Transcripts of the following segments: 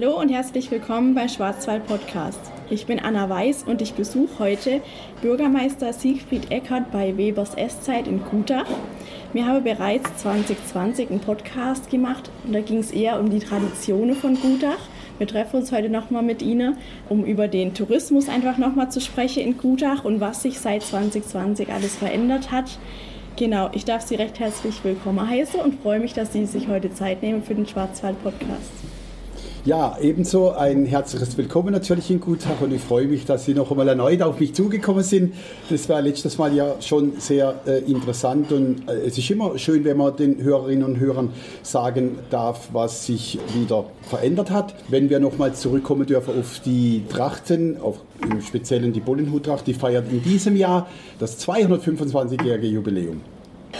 Hallo und herzlich willkommen bei Schwarzwald Podcast. Ich bin Anna Weiß und ich besuche heute Bürgermeister Siegfried Eckert bei Webers Esszeit in Gutach. Wir haben bereits 2020 einen Podcast gemacht und da ging es eher um die Traditionen von Gutach. Wir treffen uns heute nochmal mit Ihnen, um über den Tourismus einfach nochmal zu sprechen in Gutach und was sich seit 2020 alles verändert hat. Genau, ich darf Sie recht herzlich willkommen heißen und freue mich, dass Sie sich heute Zeit nehmen für den Schwarzwald Podcast. Ja, ebenso ein herzliches Willkommen natürlich in Gutach und ich freue mich, dass Sie noch einmal erneut auf mich zugekommen sind. Das war letztes Mal ja schon sehr äh, interessant und äh, es ist immer schön, wenn man den Hörerinnen und Hörern sagen darf, was sich wieder verändert hat. Wenn wir nochmal zurückkommen dürfen auf die Trachten, auf im Speziellen die Bullenhuttracht, die feiert in diesem Jahr das 225-jährige Jubiläum.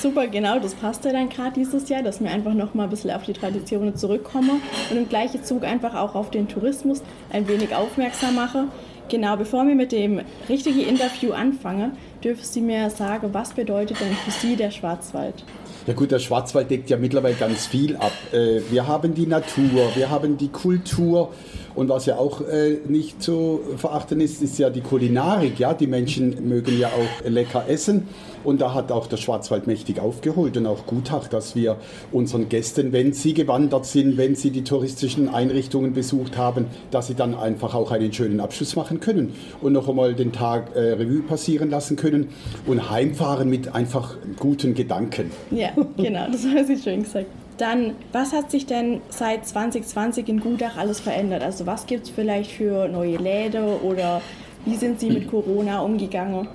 Super, genau, das passt ja dann gerade dieses Jahr, dass wir einfach noch mal ein bisschen auf die Traditionen zurückkommen und im gleichen Zug einfach auch auf den Tourismus ein wenig aufmerksam machen. Genau, bevor wir mit dem richtigen Interview anfangen, dürfen Sie mir sagen, was bedeutet denn für Sie der Schwarzwald? Ja gut, der Schwarzwald deckt ja mittlerweile ganz viel ab. Äh, wir haben die Natur, wir haben die Kultur und was ja auch äh, nicht zu verachten ist, ist ja die Kulinarik. Ja, die Menschen mögen ja auch lecker essen. Und da hat auch der Schwarzwald mächtig aufgeholt und auch Gutach, dass wir unseren Gästen, wenn sie gewandert sind, wenn sie die touristischen Einrichtungen besucht haben, dass sie dann einfach auch einen schönen Abschluss machen können und noch einmal den Tag äh, Revue passieren lassen können und heimfahren mit einfach guten Gedanken. Ja, genau, das haben Sie schön gesagt. Dann, was hat sich denn seit 2020 in Gutach alles verändert? Also was gibt es vielleicht für neue Läden oder wie sind Sie mit Corona umgegangen?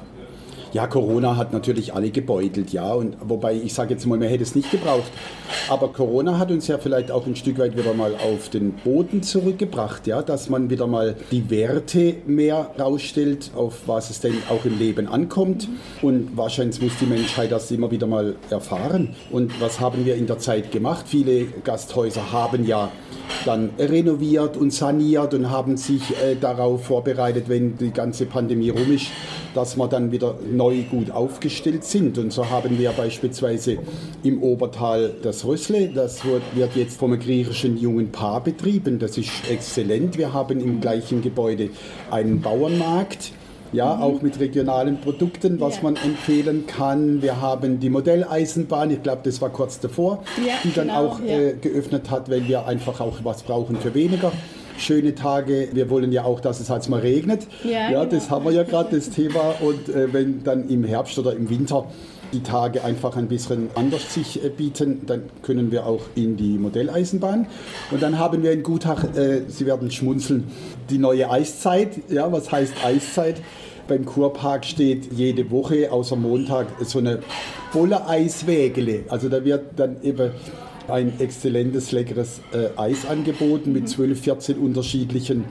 Ja, Corona hat natürlich alle gebeutelt, ja. Und wobei ich sage jetzt mal, man hätte es nicht gebraucht. Aber Corona hat uns ja vielleicht auch ein Stück weit wieder mal auf den Boden zurückgebracht, ja, dass man wieder mal die Werte mehr rausstellt, auf was es denn auch im Leben ankommt. Und wahrscheinlich muss die Menschheit das immer wieder mal erfahren. Und was haben wir in der Zeit gemacht? Viele Gasthäuser haben ja dann renoviert und saniert und haben sich äh, darauf vorbereitet, wenn die ganze Pandemie rum ist, dass wir dann wieder neu gut aufgestellt sind. Und so haben wir beispielsweise im Obertal das Rössle, das wird jetzt vom griechischen jungen Paar betrieben. Das ist exzellent. Wir haben im gleichen Gebäude einen Bauernmarkt. Ja, mhm. auch mit regionalen Produkten, was ja. man empfehlen kann. Wir haben die Modelleisenbahn, ich glaube, das war kurz davor, ja, die dann genau, auch ja. äh, geöffnet hat, weil wir einfach auch was brauchen für weniger schöne Tage. Wir wollen ja auch, dass es halt mal regnet. Ja, genau. das haben wir ja gerade das Thema. Und äh, wenn dann im Herbst oder im Winter die Tage einfach ein bisschen anders sich äh, bieten, dann können wir auch in die Modelleisenbahn. Und dann haben wir in Gutach, äh, Sie werden schmunzeln, die neue Eiszeit. Ja, was heißt Eiszeit? Beim Kurpark steht jede Woche außer Montag so eine Bolle Eiswägele. Also da wird dann eben ein exzellentes, leckeres äh, Eis angeboten mit 12, 14 unterschiedlichen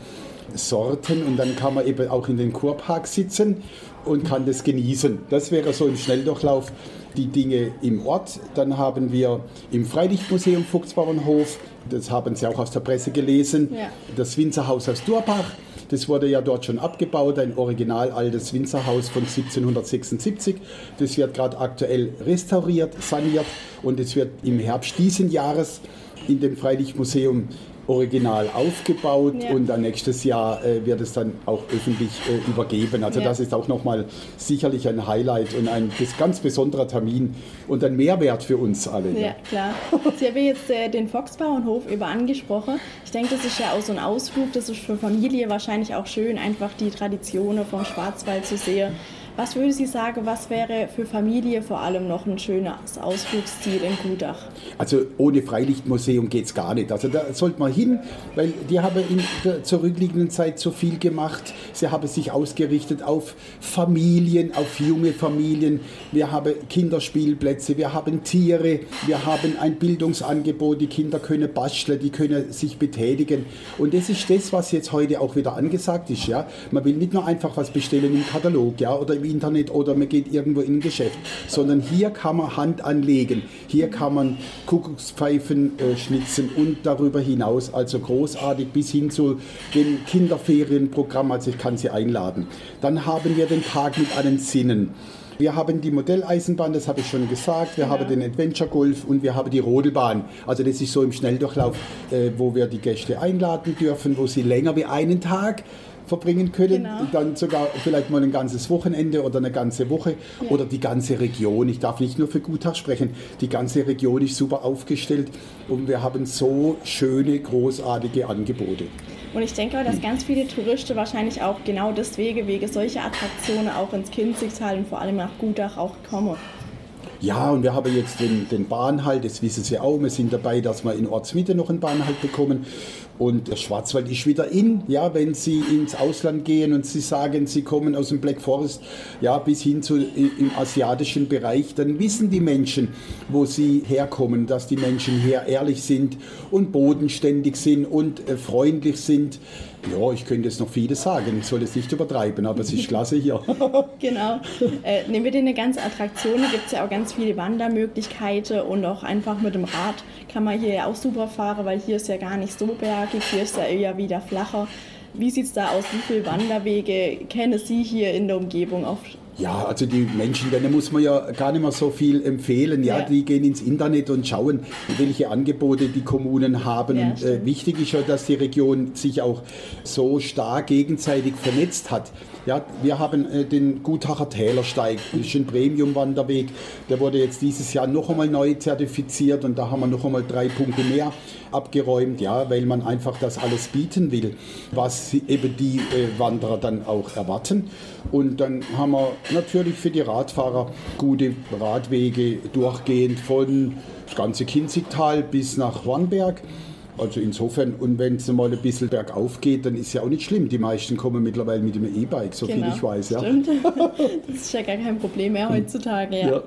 Sorten und dann kann man eben auch in den Kurpark sitzen und kann das genießen. Das wäre so im Schnelldurchlauf die Dinge im Ort. Dann haben wir im Freilichtmuseum Fuchsbauernhof, das haben Sie auch aus der Presse gelesen, ja. das Winzerhaus aus Durbach. Das wurde ja dort schon abgebaut, ein original altes Winzerhaus von 1776. Das wird gerade aktuell restauriert, saniert und es wird im Herbst diesen Jahres in dem Freilichtmuseum original aufgebaut ja. und dann nächstes Jahr äh, wird es dann auch öffentlich äh, übergeben. Also ja. das ist auch nochmal sicherlich ein Highlight und ein ganz besonderer Termin und ein Mehrwert für uns alle. Ja, ja. klar. Sie haben jetzt äh, den Foxbauernhof über angesprochen. Ich denke, das ist ja auch so ein Ausflug, das ist für Familie wahrscheinlich auch schön, einfach die Traditionen vom Schwarzwald zu sehen. Was würde Sie sagen, was wäre für Familie vor allem noch ein schönes Ausflugsziel in Gutach? Also ohne Freilichtmuseum geht es gar nicht. Also da sollte man hin, weil die haben in der zurückliegenden Zeit so viel gemacht. Sie haben sich ausgerichtet auf Familien, auf junge Familien. Wir haben Kinderspielplätze, wir haben Tiere, wir haben ein Bildungsangebot. Die Kinder können basteln, die können sich betätigen. Und das ist das, was jetzt heute auch wieder angesagt ist. Ja? Man will nicht nur einfach was bestellen im Katalog ja, oder im Internet oder man geht irgendwo in ein Geschäft, sondern hier kann man Hand anlegen, hier kann man Kuckuckspfeifen äh, schnitzen und darüber hinaus, also großartig bis hin zu dem Kinderferienprogramm, also ich kann Sie einladen. Dann haben wir den Tag mit allen Sinnen. Wir haben die Modelleisenbahn, das habe ich schon gesagt. Wir ja. haben den Adventure Golf und wir haben die Rodelbahn. Also das ist so im Schnelldurchlauf, äh, wo wir die Gäste einladen dürfen, wo sie länger wie einen Tag verbringen können. Genau. Dann sogar vielleicht mal ein ganzes Wochenende oder eine ganze Woche ja. oder die ganze Region. Ich darf nicht nur für Gutach sprechen. Die ganze Region ist super aufgestellt und wir haben so schöne, großartige Angebote. Und ich denke, dass ganz viele Touristen wahrscheinlich auch genau deswegen, wegen solcher Attraktionen auch ins Kinzigtal und vor allem nach Gutach auch kommen. Ja, und wir haben jetzt den, den Bahnhalt, das wissen Sie auch. Wir sind dabei, dass wir in Ortsmitte noch einen Bahnhalt bekommen. Und der Schwarzwald ist wieder in, ja, wenn Sie ins Ausland gehen und Sie sagen, Sie kommen aus dem Black Forest, ja, bis hin zu im asiatischen Bereich, dann wissen die Menschen, wo sie herkommen, dass die Menschen hier ehrlich sind und bodenständig sind und äh, freundlich sind. Ja, ich könnte jetzt noch vieles sagen. Ich soll es nicht übertreiben, aber es ist klasse hier. genau. Äh, nehmen wir den eine ganze Attraktion. Da gibt es ja auch ganz viele Wandermöglichkeiten und auch einfach mit dem Rad kann man hier ja auch super fahren, weil hier ist ja gar nicht so bergig, hier ist ja eher wieder flacher. Wie sieht es da aus? Wie viele Wanderwege kennen Sie hier in der Umgebung? Auf ja, also die Menschen, denen muss man ja gar nicht mehr so viel empfehlen. Ja, ja. die gehen ins Internet und schauen, welche Angebote die Kommunen haben. Ja, und, äh, wichtig ist ja, dass die Region sich auch so stark gegenseitig vernetzt hat. Ja, wir haben äh, den Gutacher Tälersteig, das ist ein Premium-Wanderweg. Der wurde jetzt dieses Jahr noch einmal neu zertifiziert und da haben wir noch einmal drei Punkte mehr abgeräumt, ja, weil man einfach das alles bieten will, was eben die äh, Wanderer dann auch erwarten. Und dann haben wir natürlich für die Radfahrer gute Radwege durchgehend von das ganze Kinzigtal bis nach Hornberg. Also insofern, und wenn es mal ein bisschen bergauf geht, dann ist ja auch nicht schlimm. Die meisten kommen mittlerweile mit dem E-Bike, so genau, viel ich weiß. Ja. Stimmt. Das ist ja gar kein Problem mehr heutzutage. Ja. ja.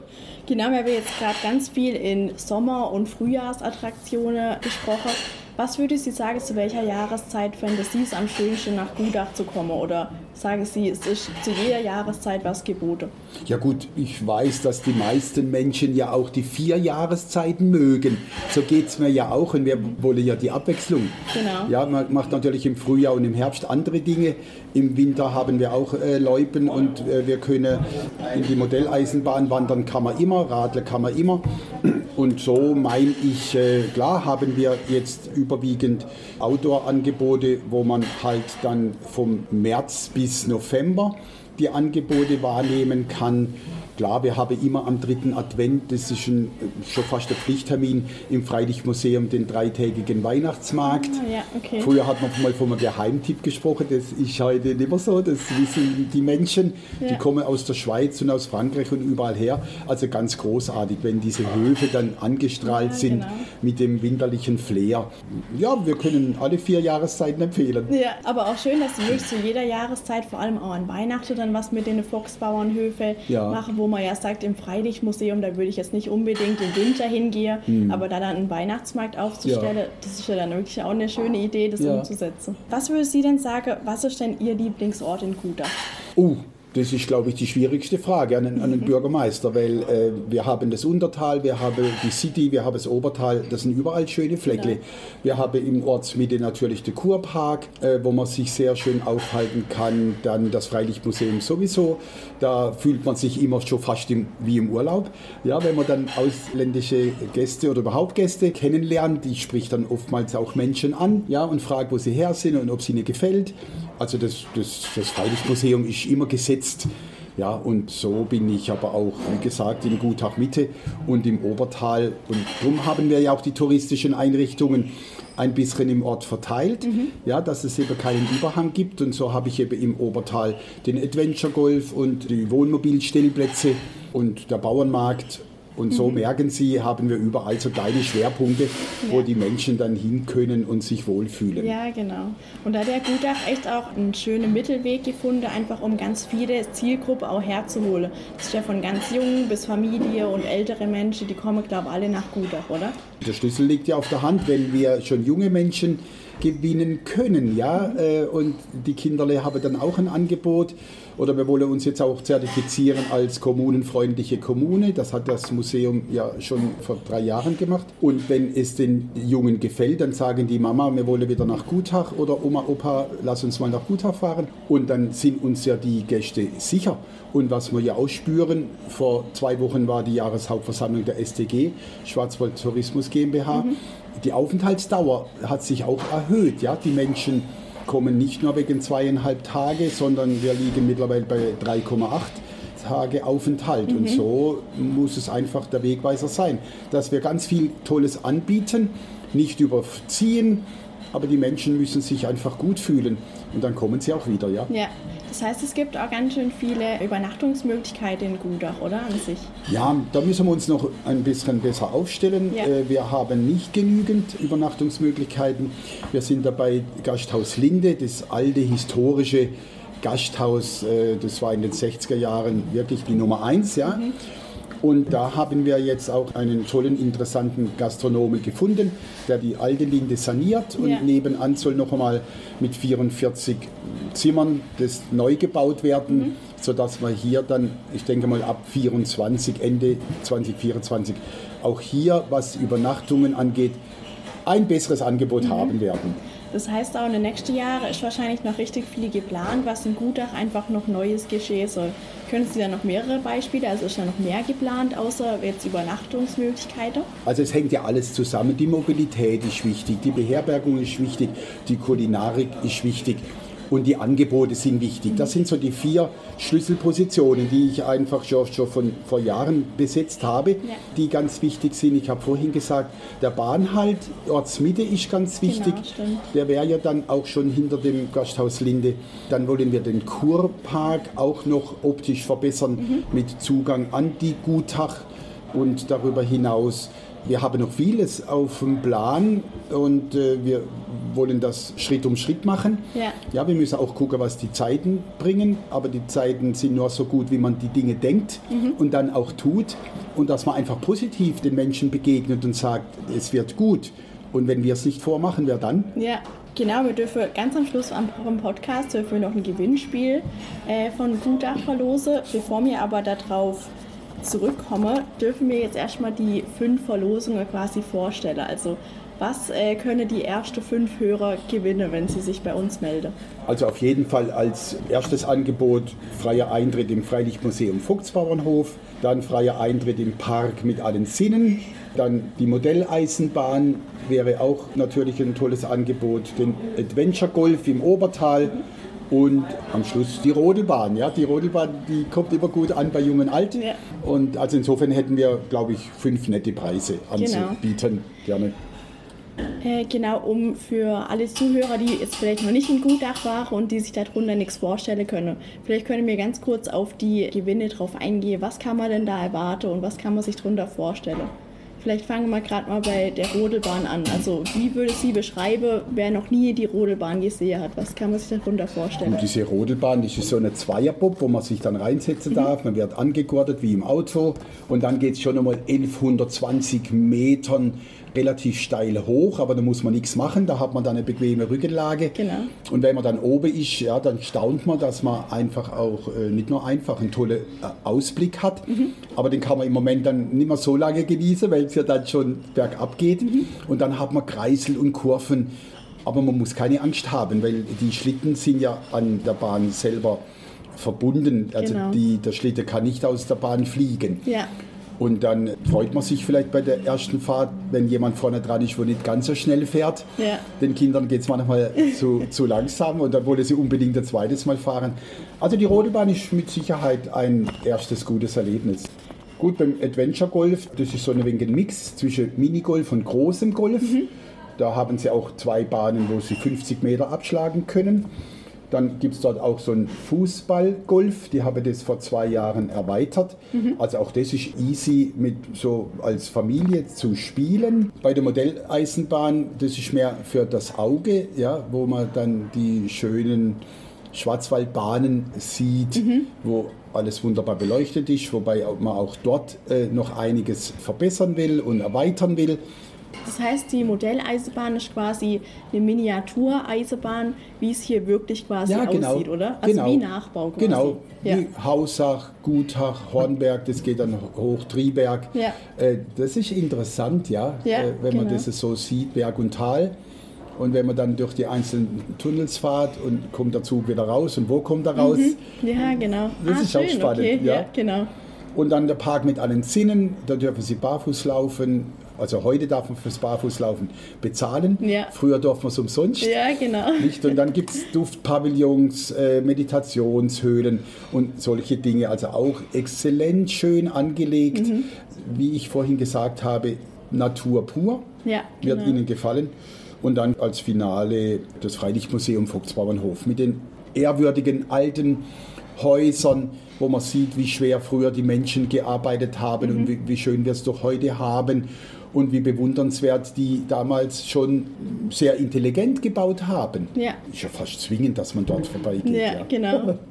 Genau, wir haben jetzt gerade ganz viel in Sommer- und Frühjahrsattraktionen gesprochen. Was würde Sie sagen, zu welcher Jahreszeit fände Sie es am schönsten, nach Gudach zu kommen? Oder sagen Sie, es ist zu jeder Jahreszeit was geboten? Ja gut, ich weiß, dass die meisten Menschen ja auch die vier Jahreszeiten mögen. So geht es mir ja auch und wir wollen ja die Abwechslung. Genau. Ja, man macht natürlich im Frühjahr und im Herbst andere Dinge. Im Winter haben wir auch äh, Loipen und äh, wir können in die Modelleisenbahn wandern, kann man immer, radeln kann man immer. Und so meine ich, äh, klar haben wir jetzt überwiegend Outdoor-Angebote, wo man halt dann vom März bis November die Angebote wahrnehmen kann. Klar, wir haben immer am dritten Advent, das ist ein, schon fast der Pflichttermin, im Freilichtmuseum den dreitägigen Weihnachtsmarkt. Ah, ja, okay. Früher hat man mal von einem Geheimtipp gesprochen, das ist heute nicht mehr so, das wissen die Menschen, ja. die kommen aus der Schweiz und aus Frankreich und überall her. Also ganz großartig, wenn diese Höfe dann angestrahlt ja, sind genau. mit dem winterlichen Flair. Ja, wir können alle vier Jahreszeiten empfehlen. Ja, aber auch schön, dass Sie wirklich zu jeder Jahreszeit, vor allem auch an Weihnachten, dann was mit den Volksbauernhöfen machen, wo man ja sagt, im Freilichtmuseum, da würde ich jetzt nicht unbedingt im Winter hingehen, mhm. aber da dann einen Weihnachtsmarkt aufzustellen, ja. das ist ja dann wirklich auch eine schöne Idee, das ja. umzusetzen. Was würden Sie denn sagen, was ist denn Ihr Lieblingsort in Kuda? Oh, das ist, glaube ich, die schwierigste Frage an einen, an einen Bürgermeister, weil äh, wir haben das Untertal, wir haben die City, wir haben das Obertal, das sind überall schöne Fleckle. Ja. Wir haben im Ortsmitte natürlich den Kurpark, äh, wo man sich sehr schön aufhalten kann, dann das Freilichtmuseum sowieso, da fühlt man sich immer schon fast im, wie im Urlaub. Ja, wenn man dann ausländische Gäste oder überhaupt Gäste kennenlernt, die spricht dann oftmals auch Menschen an ja, und fragt, wo sie her sind und ob es ihnen gefällt. Also das, das, das Freilichtmuseum ist immer gesetzt. Ja, und so bin ich aber auch, wie gesagt, in Gutach Mitte und im Obertal. Und darum haben wir ja auch die touristischen Einrichtungen ein bisschen im Ort verteilt, mhm. ja, dass es eben keinen Überhang gibt. Und so habe ich eben im Obertal den Adventure Golf und die Wohnmobilstellplätze und der Bauernmarkt und so mhm. merken Sie, haben wir überall so kleine Schwerpunkte, wo ja. die Menschen dann hin können und sich wohlfühlen. Ja, genau. Und da hat der Gutach echt auch einen schönen Mittelweg gefunden, einfach um ganz viele Zielgruppen auch herzuholen. Das ist ja von ganz jungen bis Familie und ältere Menschen, die kommen, glaube ich, alle nach Gutach, oder? Der Schlüssel liegt ja auf der Hand, wenn wir schon junge Menschen gewinnen können, ja, mhm. und die Kinderle haben dann auch ein Angebot Oder wir wollen uns jetzt auch zertifizieren als kommunenfreundliche Kommune. Das hat das Museum ja schon vor drei Jahren gemacht. Und wenn es den Jungen gefällt, dann sagen die Mama, wir wollen wieder nach Gutach oder Oma, Opa, lass uns mal nach Gutach fahren. Und dann sind uns ja die Gäste sicher. Und was wir ja auch spüren, vor zwei Wochen war die Jahreshauptversammlung der STG, Schwarzwald Tourismus GmbH. Mhm. Die Aufenthaltsdauer hat sich auch erhöht. Ja? Die Menschen kommen nicht nur wegen zweieinhalb Tage, sondern wir liegen mittlerweile bei 3,8 Tage Aufenthalt. Mhm. Und so muss es einfach der Wegweiser sein, dass wir ganz viel Tolles anbieten, nicht überziehen, aber die Menschen müssen sich einfach gut fühlen und dann kommen sie auch wieder. Ja. ja. Das heißt, es gibt auch ganz schön viele Übernachtungsmöglichkeiten in Gudach, oder an sich? Ja, da müssen wir uns noch ein bisschen besser aufstellen. Ja. Äh, wir haben nicht genügend Übernachtungsmöglichkeiten. Wir sind dabei Gasthaus Linde, das alte historische Gasthaus, äh, das war in den 60er Jahren wirklich die Nummer eins. Ja. Mhm. Und da haben wir jetzt auch einen tollen, interessanten Gastronomen gefunden, der die alte Linde saniert. Und ja. nebenan soll noch einmal mit 44 Zimmern das neu gebaut werden, mhm. sodass wir hier dann, ich denke mal ab 24, Ende 2024, auch hier, was Übernachtungen angeht, ein besseres Angebot mhm. haben werden. Das heißt auch, in den nächsten Jahren ist wahrscheinlich noch richtig viel geplant, was in Gutach einfach noch Neues geschehen soll. Können Sie da noch mehrere Beispiele, also ist da noch mehr geplant, außer jetzt Übernachtungsmöglichkeiten? Also es hängt ja alles zusammen. Die Mobilität ist wichtig, die Beherbergung ist wichtig, die Kulinarik ist wichtig und die Angebote sind wichtig. Das sind so die vier Schlüsselpositionen, die ich einfach schon, schon von, vor Jahren besetzt habe, ja. die ganz wichtig sind. Ich habe vorhin gesagt, der Bahnhalt, Ortsmitte ist ganz genau, wichtig. Genau, der wäre ja dann auch schon hinter dem Gasthaus Linde. Dann wollen wir den Kurpark auch noch optisch verbessern mhm. mit Zugang an die Gutach und darüber hinaus wir haben noch vieles auf dem Plan und äh, wir wollen das Schritt um Schritt machen. Ja. ja, wir müssen auch gucken, was die Zeiten bringen, aber die Zeiten sind nur so gut, wie man die Dinge denkt mhm. und dann auch tut und dass man einfach positiv den Menschen begegnet und sagt, es wird gut. Und wenn wir es nicht vormachen, wer dann? Ja, genau. Wir dürfen ganz am Schluss am Podcast dürfen wir noch ein Gewinnspiel äh, von Gutach verlosen. Bevor wir aber darauf zurückkomme, dürfen wir jetzt erstmal die fünf Verlosungen quasi vorstellen. Also was äh, können die ersten fünf Hörer gewinnen, wenn sie sich bei uns melden? Also auf jeden Fall als erstes Angebot freier Eintritt im Freilichtmuseum Vogtsbauernhof, dann freier Eintritt im Park mit allen Sinnen, dann die Modelleisenbahn wäre auch natürlich ein tolles Angebot, den Adventure Golf im Obertal. Und am Schluss die Rodelbahn. Ja, die Rodelbahn, die kommt immer gut an bei jungen Alten. Ja. Und also insofern hätten wir, glaube ich, fünf nette Preise anzubieten. Genau. Gerne. Äh, genau, um für alle Zuhörer, die jetzt vielleicht noch nicht in Gutach waren und die sich darunter nichts vorstellen können, vielleicht können wir ganz kurz auf die Gewinne drauf eingehen. Was kann man denn da erwarten und was kann man sich darunter vorstellen? Vielleicht fangen wir gerade mal bei der Rodelbahn an. Also wie würde sie beschreiben, wer noch nie die Rodelbahn gesehen hat? Was kann man sich darunter vorstellen? Und diese Rodelbahn, das ist so eine Zweierbob, wo man sich dann reinsetzen mhm. darf. Man wird angegurtet wie im Auto und dann geht es schon einmal 1120 Metern relativ steil hoch, aber da muss man nichts machen, da hat man dann eine bequeme Rückenlage. Genau. Und wenn man dann oben ist, ja, dann staunt man, dass man einfach auch äh, nicht nur einfach einen tollen äh, Ausblick hat, mhm. aber den kann man im Moment dann nicht mehr so lange genießen, weil es ja dann schon bergab geht. Mhm. Und dann hat man Kreisel und Kurven, aber man muss keine Angst haben, weil die Schlitten sind ja an der Bahn selber verbunden. Also genau. die, der Schlitten kann nicht aus der Bahn fliegen. Ja. Und dann freut man sich vielleicht bei der ersten Fahrt, wenn jemand vorne dran ist, wo nicht ganz so schnell fährt. Ja. Den Kindern geht es manchmal zu, zu langsam und dann wollen sie unbedingt ein zweites Mal fahren. Also die Rodelbahn ist mit Sicherheit ein erstes gutes Erlebnis. Gut, beim Adventure Golf, das ist so ein wenig ein Mix zwischen Minigolf und großem Golf. Mhm. Da haben sie auch zwei Bahnen, wo sie 50 Meter abschlagen können. Dann gibt es dort auch so ein Fußballgolf, die habe das vor zwei Jahren erweitert. Mhm. Also auch das ist easy mit so als Familie zu spielen. Bei der Modelleisenbahn, das ist mehr für das Auge, ja, wo man dann die schönen Schwarzwaldbahnen sieht, mhm. wo alles wunderbar beleuchtet ist, wobei man auch dort äh, noch einiges verbessern will und erweitern will. Das heißt, die Modelleisenbahn ist quasi eine Miniatureisenbahn, wie es hier wirklich quasi Ja, genau. aussieht, oder? Also Genau. wie Nachbau quasi. Genau, Ja. wie Hausach, Gutach, Hornberg, das geht dann hoch, Triberg. Ja. Äh, das ist interessant, ja, äh, wenn man genau. das so sieht, Berg und Tal. Und wenn man dann durch die einzelnen Tunnels fährt und kommt der Zug wieder raus und wo kommt er raus? Ja, genau. Das ah, ist auch schön, spannend, Okay, ja. ja, genau. Und dann der Park mit allen Sinnen, da dürfen Sie barfuß laufen. Also heute darf man fürs Barfußlaufen bezahlen. Ja. Früher durfte man es umsonst. Ja, genau. Nicht? Und dann gibt es Duftpavillons, äh, Meditationshöhlen und solche Dinge. Also auch exzellent schön angelegt. Mhm. Wie ich vorhin gesagt habe, Natur pur. Ja, Wird genau. Ihnen gefallen. Und dann als Finale das Freilichtmuseum Vogtsbauernhof mit den ehrwürdigen alten Häusern, wo man sieht, wie schwer früher die Menschen gearbeitet haben Mhm. und wie, wie schön wir es doch heute haben und wie bewundernswert die damals schon sehr intelligent gebaut haben. Ja. Ist ja fast zwingend, dass man dort vorbeigeht. Ja, genau.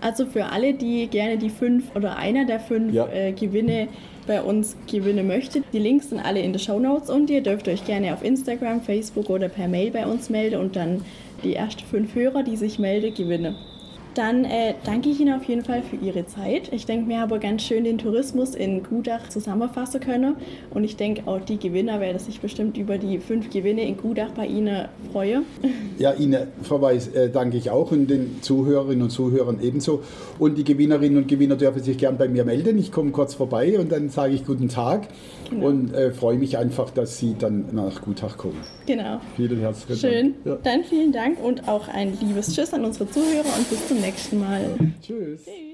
Also für alle, die gerne die fünf oder einer der fünf Ja. äh, Gewinne bei uns gewinnen möchte, die Links sind alle in den Show Notes und ihr dürft euch gerne auf Instagram, Facebook oder per Mail bei uns melden und dann die ersten fünf Hörer, die sich melden, gewinnen. Dann äh, danke ich Ihnen auf jeden Fall für Ihre Zeit. Ich denke, wir haben ganz schön den Tourismus in Gudach zusammenfassen können. Und ich denke, auch die Gewinner werden sich bestimmt über die fünf Gewinne in Gudach bei Ihnen freuen. Ja, Ihnen, Frau Weiß, äh, danke ich auch und den Zuhörerinnen und Zuhörern ebenso. Und die Gewinnerinnen und Gewinner dürfen sich gern bei mir melden. Ich komme kurz vorbei und dann sage ich guten Tag Genau. und äh, freue mich einfach, dass Sie dann nach Gutach kommen. Genau. Vielen herzlichen Schön. Dank. Dann vielen Dank und auch ein liebes Tschüss an unsere Zuhörer und bis zum nächsten Mal. Ja. Tschüss. Tschüss.